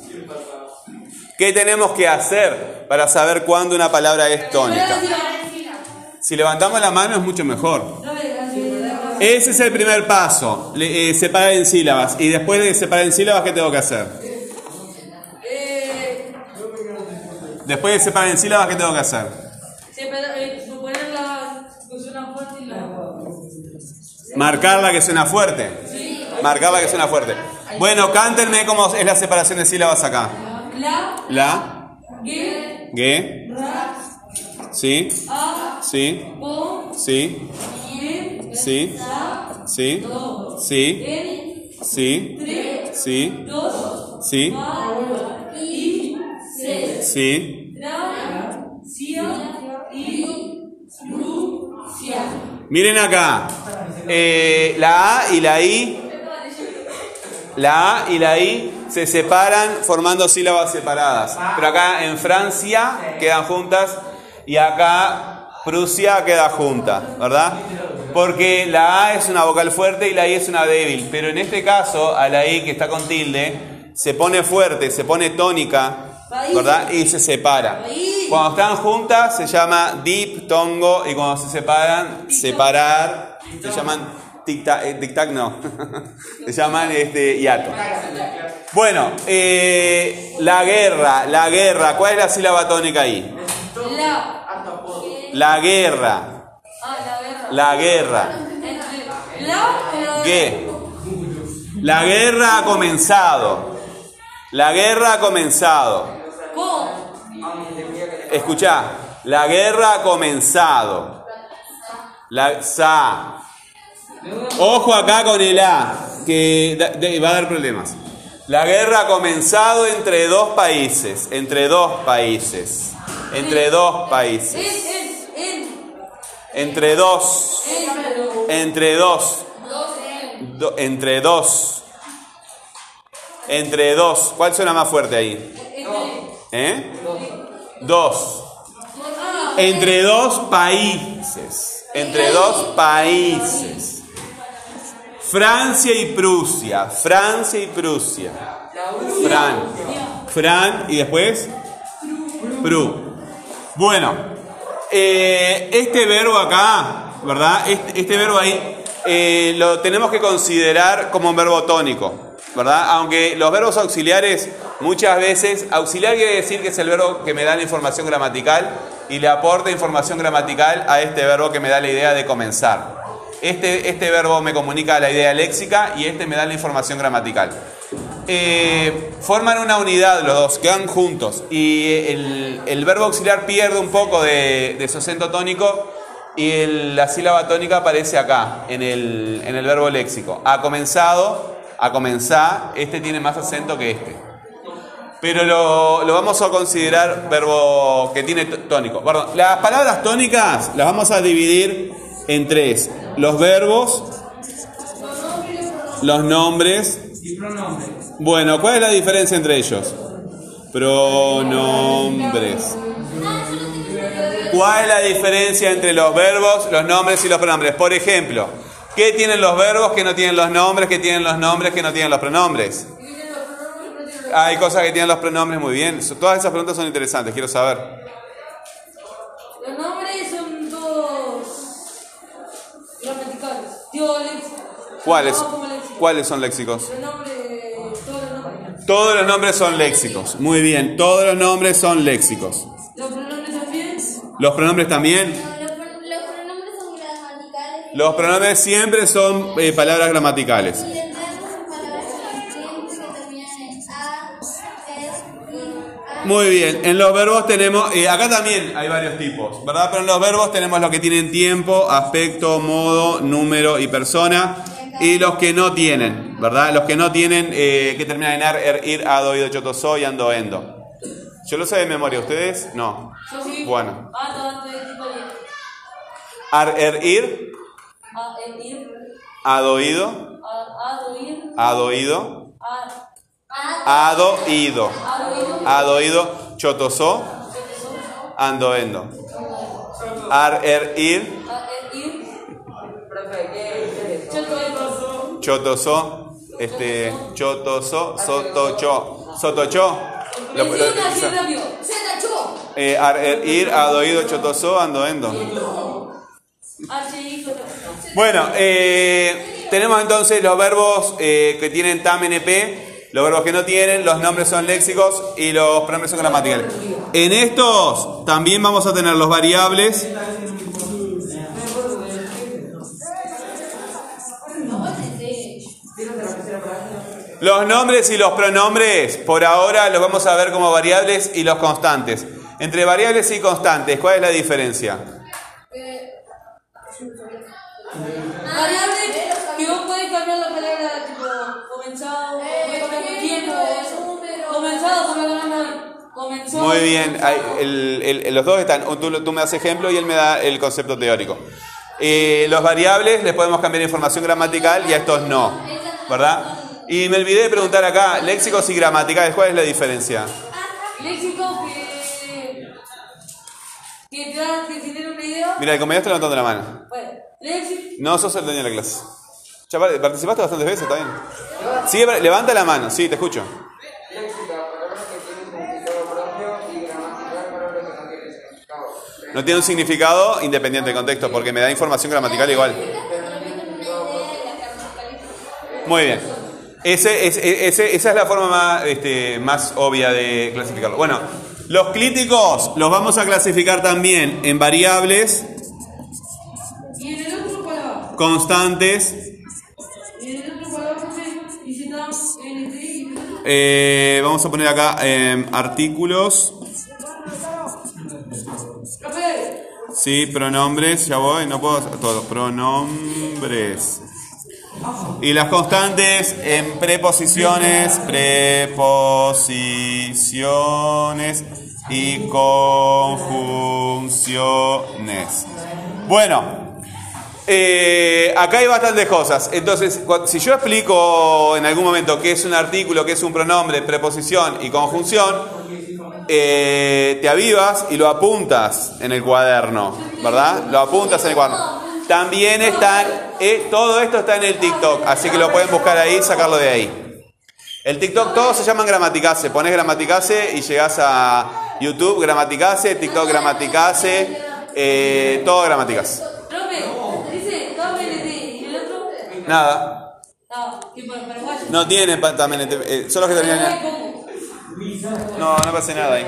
¿Qué tenemos que hacer para saber cuándo una palabra es tónica? Si levantamos la mano es mucho mejor. Ese es el primer paso, eh, separar en sílabas. Y después de separar en sílabas, ¿qué tengo que hacer?
Eh,
Después de separar en sílabas, ¿qué tengo que hacer?
separa- eh, suponer la que suena fuerte y la.
Marcarla que suena fuerte. Marcarla que suena fuerte. Bueno, cántenme cómo es la separación de sílabas acá.
La,
La,
G,
G,
Ra,
sí,
A,
sí, sí, Sí, sí, sí, sí, sí, sí, sí.
Cia.
Miren acá. Eh, la A y la I. La A y la I se separan formando sílabas separadas. Pero acá en Francia quedan juntas y acá Prusia queda junta, ¿verdad? Porque la A es una vocal fuerte y la I es una débil. Pero en este caso, a la I que está con tilde, se pone fuerte, se pone tónica, ¿verdad? Y se separa. Cuando están juntas se llama diptongo y cuando se separan, separar, se llaman tic-tac, eh, tic-tac no, <laughs> se llaman este, hiato. Bueno, eh, la guerra, la guerra, ¿cuál es la sílaba tónica ahí?
La,
La guerra,
la guerra.
¿qué? La guerra ha comenzado, la guerra ha comenzado.
¿Cómo?
Escuchá, la guerra ha comenzado. La sa. Ojo acá con el A, que va a dar problemas. La guerra ha comenzado entre dos países, entre dos países, entre dos países. Entre dos,
En.
entre dos,
Dos, en.
do- entre dos, entre dos. ¿Cuál suena más fuerte ahí? ¿Eh? Dos. Entre dos países. Entre dos países. Francia y Prusia. Francia y Prusia. Fran. Fran y después. Pru. Bueno. Eh, este verbo acá, ¿verdad? Este, verbo ahí eh, lo tenemos que considerar como un verbo tónico. ¿Verdad? Aunque los verbos auxiliares muchas veces, auxiliar quiere decir que es el verbo que me da la información gramatical y le aporta información gramatical a este verbo que me da la idea de comenzar. Este, este verbo me comunica la idea léxica y este me da la información gramatical. Eh, forman una unidad los dos, quedan juntos y el, verbo auxiliar pierde un poco de, de su acento tónico y el- la sílaba tónica aparece acá, en el, en el verbo léxico. Ha comenzado, a comenzar, este tiene más acento que este. Pero lo, vamos a considerar verbo que tiene tónico. Las palabras tónicas las vamos a dividir en tres. Los verbos, los nombres
Y pronombre.
bueno, ¿cuál es la diferencia entre ellos? Pronombres. ¿Cuál es la diferencia entre los verbos, los nombres y los pronombres? Por ejemplo, ¿qué tienen los verbos que no tienen los nombres? ¿Qué tienen los nombres que no tienen los pronombres? Hay cosas que tienen los pronombres muy bien. Todas esas preguntas son interesantes, quiero saber.
Los nombres son todos gramaticales. Digo, léxicos.
¿Cuáles? ¿Cuáles son léxicos?
Todos los nombres.
Son léxicos. Muy bien, todos los nombres son léxicos.
Los pronombres también.
¿Los pronombres también?
Los, pro- los pronombres son gramaticales.
Los pronombres siempre son eh, palabras gramaticales.
Y detrás son palabras siempre que terminan en a, es, y, a.
Muy bien, en los verbos tenemos, eh, acá también hay varios tipos, ¿verdad? Pero en los verbos tenemos los que tienen tiempo, aspecto, modo, número y persona, y los que no tienen, ¿verdad? Los que no tienen, eh, que terminan en ar, er, ir, ado, ido, choto, so y ando, endo. Yo lo sé de memoria, ¿ustedes? No.
Yo sí.
Bueno. Ar, er, ir, ado, ido, ado, ido, ado, ido, ado, ido, choto, so, ando, endo. Ar, er, ir,
A, el ir.
Profe, ¿qué qué es?
Yo estoy pasó.
Chotoso, este, chotoso, sotocho, sotocho, Lo- lo- eh, ar- er- ir, adoído, chotoso, ando, endo.
H, hijo.
Bueno, eh, tenemos entonces los verbos eh, que tienen tam NP, los verbos que no tienen, los nombres son léxicos y los pronombres son gramaticales. En estos también vamos a tener los variables. Los nombres y los pronombres, por ahora los vamos a ver como variables y los constantes. Entre variables y constantes, ¿cuál es la diferencia?
Variable que vos podés cambiar la palabra tipo comenzado, tiempo, comenzado, podés cambiar comenzó.
Muy bien, hay- el- el- los dos están, tú, tú me das ejemplo y él me da el concepto teórico. Eh, los variables les podemos cambiar información gramatical y a estos no, ¿verdad? Y me olvidé de preguntar acá, léxicos y gramaticales, ¿cuál es la diferencia?
Léxico que. que te da, que tiene una idea.
Mira, el está levantando la mano.
Bueno, léxico.
No sos el dueño de la clase. Ya par- participaste bastantes veces, está bien. Sí, levanta la mano, sí, te escucho.
Léxica, palabras que tienen significado propio y gramatical, palabras que no tienen significado.
No tiene un significado independiente del contexto, porque me da información gramatical igual. Muy bien. Ese, es- ese- esa es la forma más, este, más obvia de clasificarlo. Bueno, los clíticos los vamos a clasificar también en variables,
Y en el otro palabra.
constantes,
Y en el otro en el otro.
eh, vamos a poner acá em, artículos, sí, pronombres, ya voy, no puedo hacer todo, pronombres. Y las constantes en preposiciones, preposiciones y conjunciones. Bueno, eh, acá hay bastantes cosas. Entonces, si yo explico en algún momento qué es un artículo, qué es un pronombre, preposición y conjunción, eh, te avivas y lo apuntas en el cuaderno, ¿verdad? Lo apuntas en el cuaderno. También están, eh, todo esto está en el TikTok, así que lo pueden buscar ahí, sacarlo de ahí. El TikTok todos se llaman gramaticase, pones gramaticase y llegas a YouTube gramaticase, TikTok gramaticase, eh, todo gramaticase.
y.
Nada, no tienen también, eh, son los que terminan. No, no pasa nada ahí.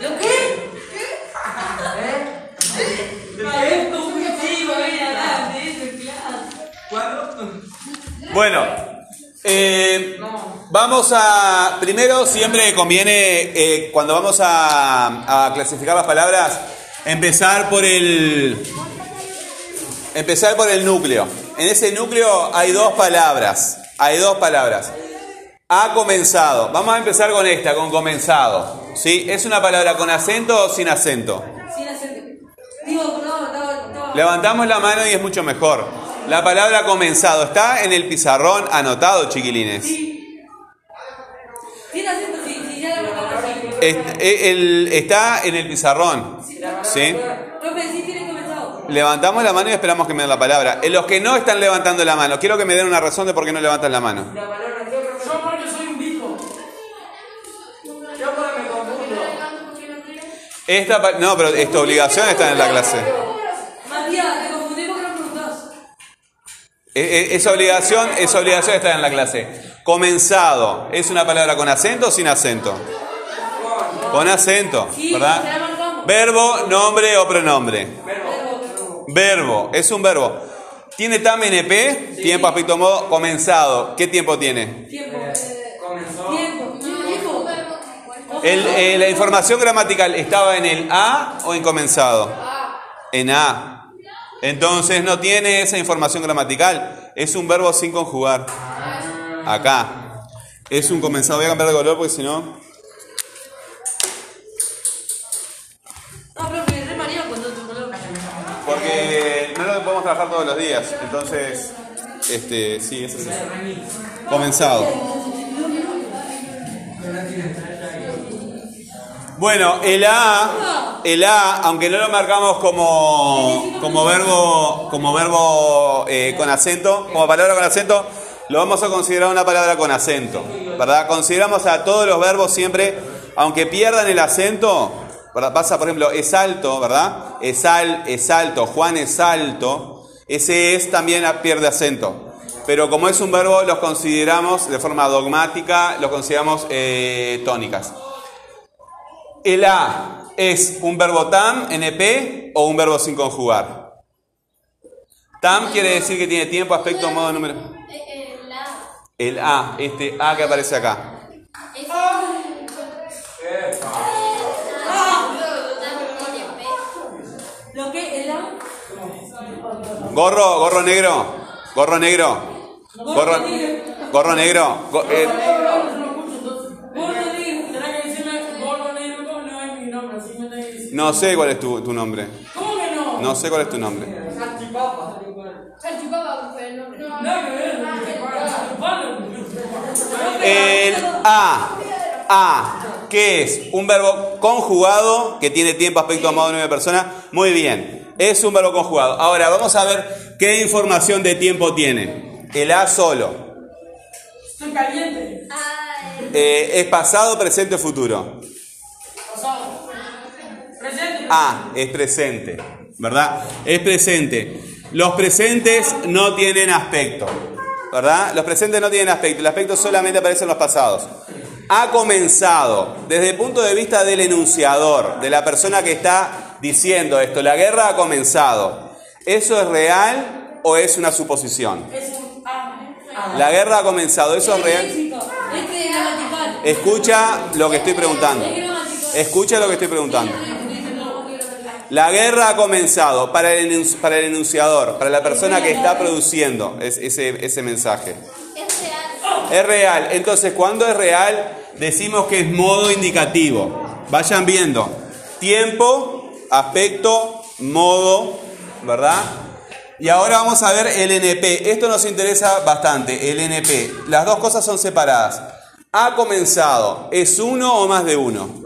¿Lo qué? A ver, ¿cómo que sí, va a ir adelante, eso, claro.
Bueno, eh, vamos a. Primero, siempre conviene, eh, cuando vamos a, a clasificar las palabras, empezar por el. Empezar por el núcleo. En ese núcleo hay dos palabras. Hay dos palabras. Ha comenzado. Vamos a empezar con esta, con comenzado. ¿Sí? ¿Es una palabra con acento o? Sin acento.
Digo, no.
Levantamos la mano y es mucho mejor. La palabra comenzado está en el pizarrón anotado, chiquilines.
Sin acento, sí, sí, ya la palabra sí.
Est- eh, el- está en el pizarrón. ¿Sí? Levantamos la mano y esperamos que me den la palabra. Eh, Los que no están levantando la mano, quiero que me den una razón de por qué no levantan la mano.
La palabra
Esta, pa- no, pero es tu obligación estar en la clase.
Matías, te confundí porque no preguntás.
Eh, eh, Es obligación, es obligación estar en la clase. Comenzado, ¿es una palabra con acento o sin acento? Con acento,
Sí,
¿verdad?
ya la marcamos.
Verbo, nombre o pronombre.
Verbo.
Verbo, es un verbo. ¿Tiene TAM NP? Tiempo, aspecto, modo, comenzado. ¿Qué tiempo tiene?
Tiempo.
Comenzó.
Tiempo. Tiempo.
El- eh, la información gramatical estaba en el A o en comenzado? En A. Entonces no tiene esa información gramatical. Es un verbo sin conjugar. Acá. Es un comenzado. Voy a cambiar de color porque si no.
No, profe, re María cuando tu color.
Porque no lo podemos trabajar todos los días. Entonces, este, sí, es así. Comenzado. Bueno, el A, el A, aunque no lo marcamos como, como verbo, como verbo eh, con acento, como palabra con acento, lo vamos a considerar una palabra con acento, ¿verdad? Consideramos a todos los verbos siempre, aunque pierdan el acento, ¿verdad? pasa por ejemplo, es alto, ¿verdad? Es, al, es alto, Juan es alto, ese es también pierde acento. Pero como es un verbo, los consideramos de forma dogmática, los consideramos eh, tónicas. El A es un verbo tam, NP, o un verbo sin conjugar. Tam quiere decir que tiene tiempo, aspecto, modo, número. El A, este A que aparece acá.
Es
Lo que el A.
Gorro, gorro negro, gorro negro, gorro, gorro negro. go- eh,
no
sé cuál es tu, tu nombre.
¿Cómo que no?
No sé cuál es tu nombre.
Salchipapa.
Salchipapa el nombre.
Nada que ver, salchipapa.
El A, A, ¿qué es? Un verbo conjugado que tiene tiempo, aspecto, amado de nueve personas. Muy bien, es un verbo conjugado. Ahora vamos a ver qué información de tiempo tiene. El A solo.
Estoy caliente.
Eh, es pasado, presente o futuro.
Pasado. Presente.
A es presente, ¿verdad? Es presente. Los presentes no tienen aspecto, ¿verdad? Los presentes no tienen aspecto, el aspecto solamente aparece en los pasados. Ha comenzado, desde el punto de vista del enunciador, de la persona que está diciendo esto, la guerra ha comenzado. ¿Eso es real o es una suposición?
A.
La guerra ha comenzado, ¿eso es real? Escucha lo que estoy preguntando. Escucha lo que estoy preguntando. La guerra ha comenzado para el, para el enunciador, para la persona que está produciendo es- ese, ese mensaje.
es real.
Es real. Entonces, cuando es real, decimos que es modo indicativo. Vayan viendo. Tiempo, aspecto, modo, ¿verdad? Y ahora vamos a ver el NP. Esto nos interesa bastante, el NP. Las dos cosas son separadas. Ha comenzado. ¿Es uno o más de uno?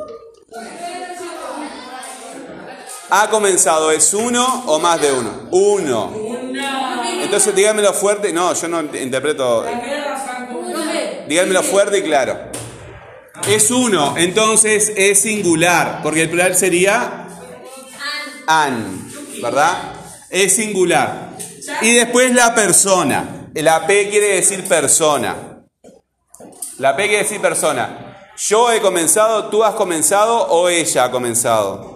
Ha comenzado. ¿Es uno o más de uno? Uno. Entonces díganmelo fuerte. No, yo no interpreto. Díganmelo fuerte y claro. Es uno, entonces es singular, porque el plural sería an, ¿verdad? Es singular. Y después la persona. La P quiere decir persona. La P quiere decir persona. Yo he comenzado, tú has comenzado o ella ha comenzado.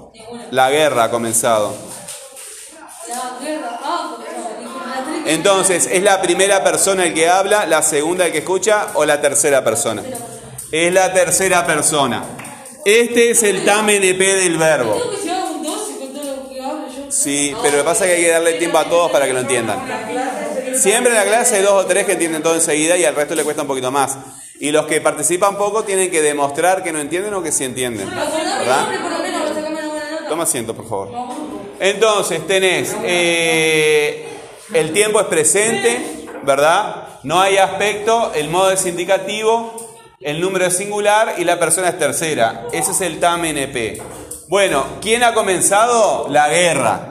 La guerra ha comenzado. Entonces, ¿es la primera persona el que habla, la segunda el que escucha o la tercera persona? Es la tercera persona. Este es el TAM NP del verbo.
Tengo que llevar un 12 con todo lo que hablo yo.
Sí, pero lo que pasa es que hay que darle tiempo a todos para que lo entiendan. Siempre en la clase hay dos o tres que entienden todo enseguida y al resto le cuesta un poquito más. Y los que participan poco tienen que demostrar que no entienden o que sí entienden. ¿Verdad? Toma asiento, por favor. Entonces, tenés, eh, el tiempo es presente, ¿verdad? No hay aspecto, el modo es indicativo, el número es singular y la persona es tercera. Ese es el TAM NP. Bueno, ¿quién ha comenzado? La guerra.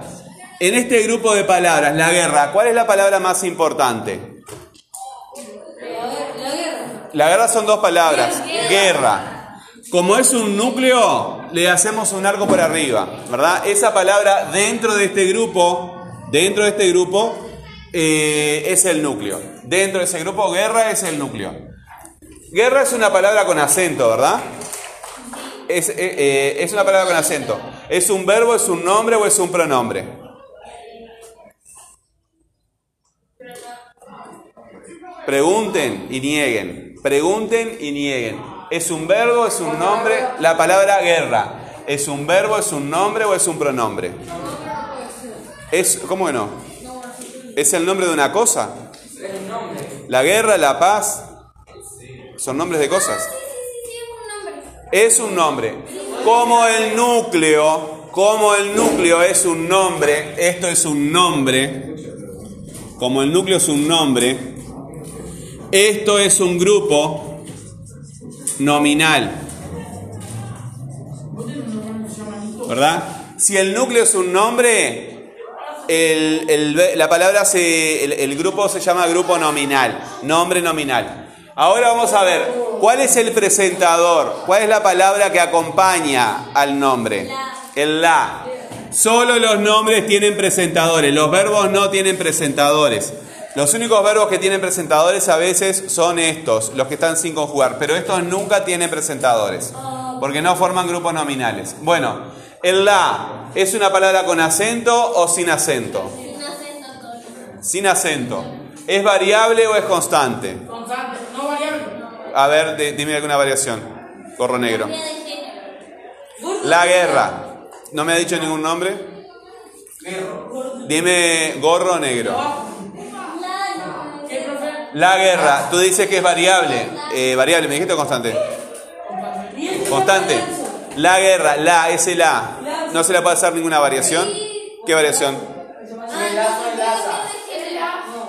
En este grupo de palabras, la guerra, ¿cuál es la palabra más importante?
La guerra
son dos palabras. Guerra. Como es un núcleo, le hacemos un arco por arriba, ¿verdad? Esa palabra dentro de este grupo, dentro de este grupo, eh, es el núcleo. Dentro de ese grupo, guerra es el núcleo. Guerra es una palabra con acento, ¿verdad? Es, eh, eh, es una palabra con acento. ¿Es un verbo, es un nombre o es un pronombre? Pregunten y nieguen. Pregunten y nieguen. ¿Es un verbo, es un nombre? La palabra guerra. ¿Es un verbo, es un nombre o es un pronombre? Es, ¿Cómo que no? ¿Es el nombre de una cosa? La guerra, la paz, son nombres de cosas.
Sí, sí, sí, es un nombre.
Es un nombre. Como el núcleo, como el núcleo es un nombre, esto es un nombre, como el núcleo es un nombre, esto es un grupo nominal. ¿Verdad? Si el núcleo es un nombre, el- el- la palabra se, el, el grupo se llama grupo nominal, nombre nominal. Ahora vamos a ver, ¿cuál es el presentador? ¿Cuál es la palabra que acompaña al nombre? El la. Solo los nombres tienen presentadores, los verbos no tienen presentadores. Los únicos verbos que tienen presentadores a veces son estos, los que están sin conjugar, pero estos nunca tienen presentadores, porque no forman grupos nominales. Bueno, el la es una palabra con acento o sin acento.
Sin acento todo.
Sin acento. ¿Es variable o es constante?
Constante, no variable.
A ver, di- dime alguna variación. Gorro negro.
De.
La guerra. ¿No me ha dicho ningún nombre? Dime gorro negro. La guerra. Tú dices que es variable. Eh, variable, ¿me dijiste o constante? Constante. La guerra, la, es el A. ¿No se le puede hacer ninguna variación? ¿Qué variación?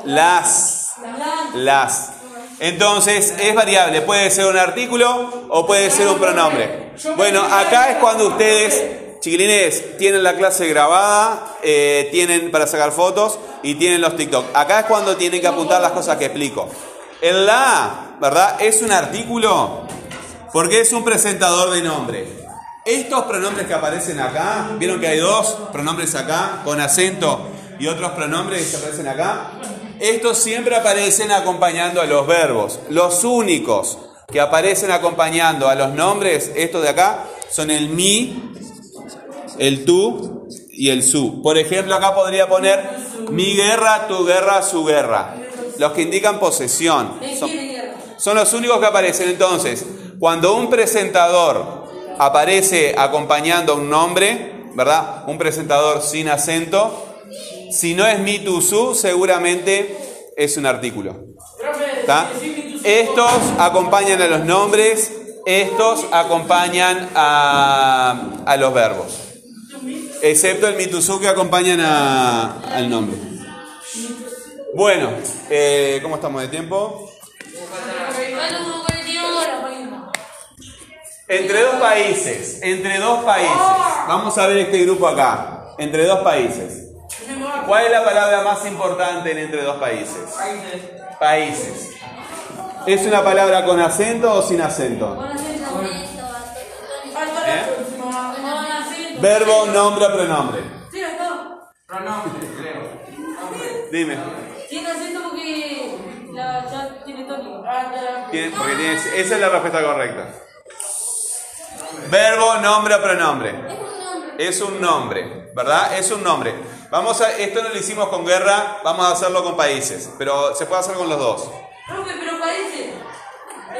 Las. Las. Entonces, es variable. Puede ser un artículo o puede ser un pronombre. Bueno, acá es cuando ustedes, chiquilines, tienen la clase grabada, eh, tienen para sacar fotos y tienen los TikTok. Acá es cuando tienen que apuntar las cosas que explico. El la, ¿verdad? Es un artículo porque es un presentador de nombre. Estos pronombres que aparecen acá, vieron que hay dos pronombres acá con acento y otros pronombres que aparecen acá. Estos siempre aparecen acompañando a los verbos. Los únicos que aparecen acompañando a los nombres, estos de acá, son el mi, el tú y el su. Por ejemplo, acá podría poner mi guerra, tu guerra, su guerra. Los que indican posesión.
¿De
Son- los únicos que aparecen. Entonces, cuando un presentador aparece acompañando a un nombre, ¿verdad? Un presentador sin acento, si no es mi tu su, seguramente es un artículo. ¿Está? Estos acompañan a los nombres, estos acompañan a, a los verbos. Excepto el mitusú que acompañan a- al nombre. Bueno, eh, ¿cómo estamos de tiempo? Entre dos países, entre dos países. Vamos a ver este grupo acá. Entre dos países. ¿Cuál es la palabra más importante en entre dos países? Países. ¿Es una palabra con acento o sin acento? ¿Eh? Verbo, nombre o pronombre.
Sí, está.
Pronombre, creo.
Dime.
Tiene acento porque la ya tiene tónico. Ah, ya.
Tiene- porque tiene- esa es la respuesta correcta. Verbo, nombre o pronombre. Es un nombre, ¿verdad? Es un nombre. Vamos a, esto no lo hicimos con guerra, vamos a hacerlo con países, pero se puede hacer con los dos.
Profe, pero países.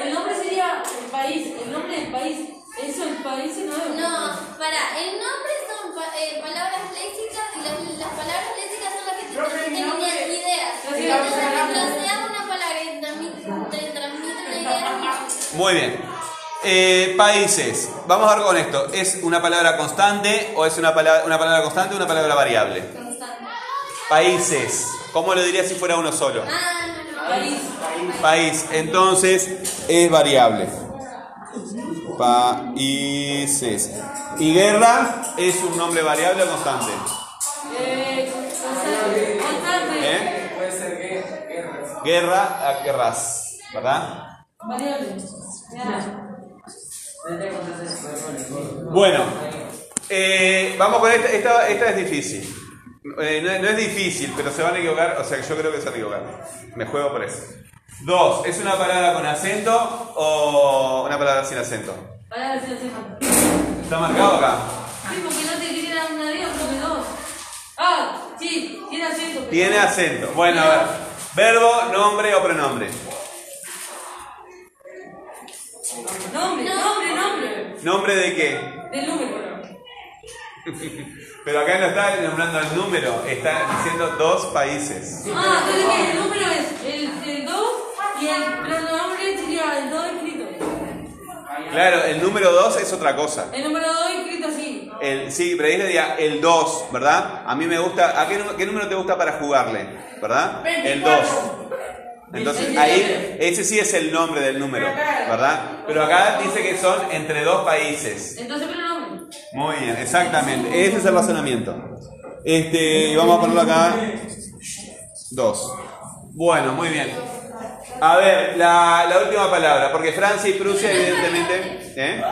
El nombre sería el país. El nombre del país. El país no
para, el nombre son pa- eh, palabras léxicas y las, las palabras léxicas son las que te transmiten ideas. Una palabra transmite, te transmite una idea, <laughs>
Muy bien. Eh, países. Vamos a ver con esto. ¿Es una palabra constante o es una palabra, una palabra constante o una palabra variable?
constante.
Países. ¿Cómo lo diría si fuera uno solo?
Ah, no, no.
País.
País. Entonces es variable. Países. ¿Y guerra es un nombre variable o constante?
Eh, constante. Constante.
¿Eh?
Puede ser guerra.
Guerra a guerras. ¿Verdad?
Variable.
Bueno, eh, vamos con esta. Esta, esta es difícil. Eh, no, no es difícil, pero se van a equivocar. O sea, yo creo que se van a equivocar. Me juego por eso. Dos, ¿es una palabra con acento o una palabra sin acento?
Palabra sin acento.
¿Está marcado acá?
Sí, porque no te quería dar una idea, porque dos. Ah, sí, tiene acento. pero-
Tiene acento. Bueno, a ver. Verbo, nombre o pronombre.
Nombre, nombre, nombre.
¿Nombre de qué?
Del número. <laughs>
Pero acá no está nombrando el número, está diciendo dos países.
Ah, entonces el número es el, el 2 y el pronombre sería el 2 escrito.
Claro, el número dos es otra cosa.
El número 2 escrito así.
El, sí, pero ahí le diría el 2, ¿verdad? A mí me gusta. ¿A qué, qué número te gusta para jugarle? ¿Verdad? El 2. Entonces ahí, ese sí es el nombre del número, ¿verdad? Pero acá dice que son entre dos países.
Entonces.
Muy bien, exactamente. Ese es el razonamiento. Este, vamos a ponerlo acá. Dos. Bueno, muy bien. A ver, la, última palabra, porque Francia y Prusia, evidentemente. ¿eh?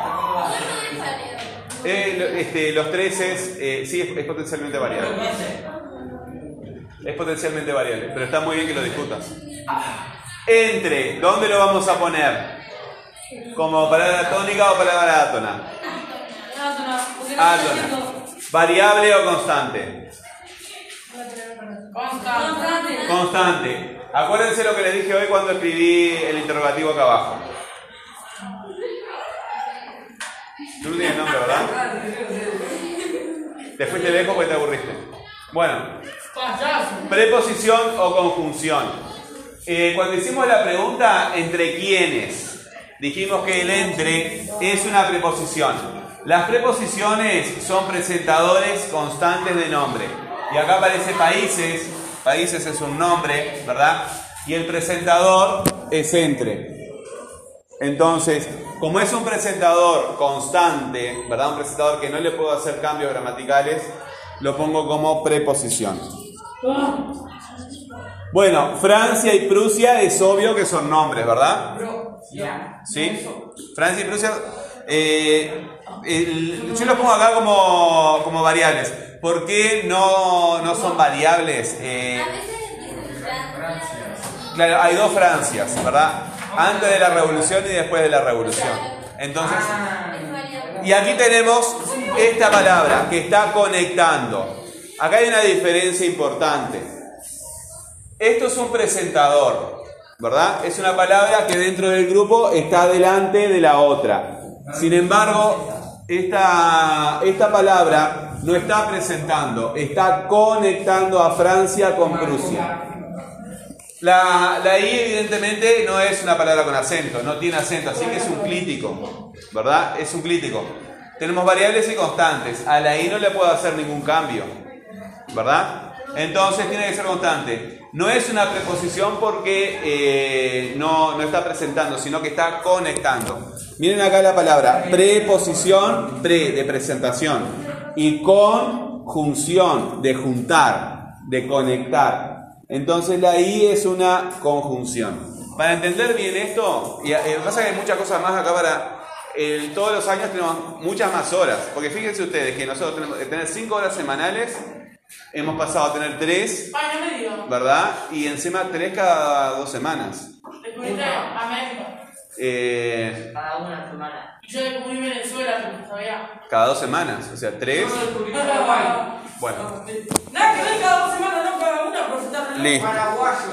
Eh, este, los tres es. eh, sí, es, es potencialmente variable. Es potencialmente variable, pero está muy bien que lo discutas. Entre, ¿dónde lo vamos a poner? ¿Como palabra tónica o palabra átona?
Haciendo
¿Variable o constante?
constante.
Constante. Acuérdense lo que les dije hoy cuando escribí el interrogativo acá abajo. Tú no tienes nombre, ¿verdad? Te fuiste lejos porque te aburriste. Bueno, preposición o conjunción. Eh, cuando hicimos la pregunta, ¿entre quiénes? Dijimos que el entre es una preposición. Las preposiciones son presentadores constantes de nombre. Y acá aparece países. Países es un nombre, ¿verdad? Y el presentador es entre. Entonces, como es un presentador constante, ¿verdad? Un presentador que no le puedo hacer cambios gramaticales, lo pongo como preposición. Bueno, Francia y Prusia es obvio que son nombres, ¿verdad? ¿Sí? Francia y Prusia. Eh, el- yo los pongo acá como, variables. ¿Por qué no, no son variables? Eh. Claro, hay dos Francias, ¿verdad? Antes de la revolución y después de la revolución. Entonces, y aquí tenemos esta palabra que está conectando. Acá hay una diferencia importante. Esto es un presentador, ¿verdad? Es una palabra que dentro del grupo está delante de la otra. Sin embargo, esta, esta palabra no está presentando, está conectando a Francia con Prusia. La, la I evidentemente no es una palabra con acento, no tiene acento, así que es un clítico, ¿verdad? Es un clítico. Tenemos variables y constantes, a la I no le puedo hacer ningún cambio, ¿verdad? Entonces tiene que ser constante. No es una preposición porque eh, no, no está presentando, sino que está conectando. Miren acá la palabra preposición, pre de presentación y conjunción de juntar, de conectar. Entonces la I es una conjunción. Para entender bien esto, y eh, pasa que hay muchas cosas más acá para... todos los años tenemos muchas más horas, porque fíjense ustedes que nosotros tenemos que tener 5 horas semanales, hemos pasado a tener 3,
Año medio.
¿verdad? Y encima 3 cada dos semanas.
Descubrí América.
Eh,
Cada una semana.
Y yo descubrí Venezuela, porque sabía.
cada dos semanas, o sea, 3. Bueno,
Nada que ver cada dos semanas, no cada una, por estar
listo.
Paraguayo.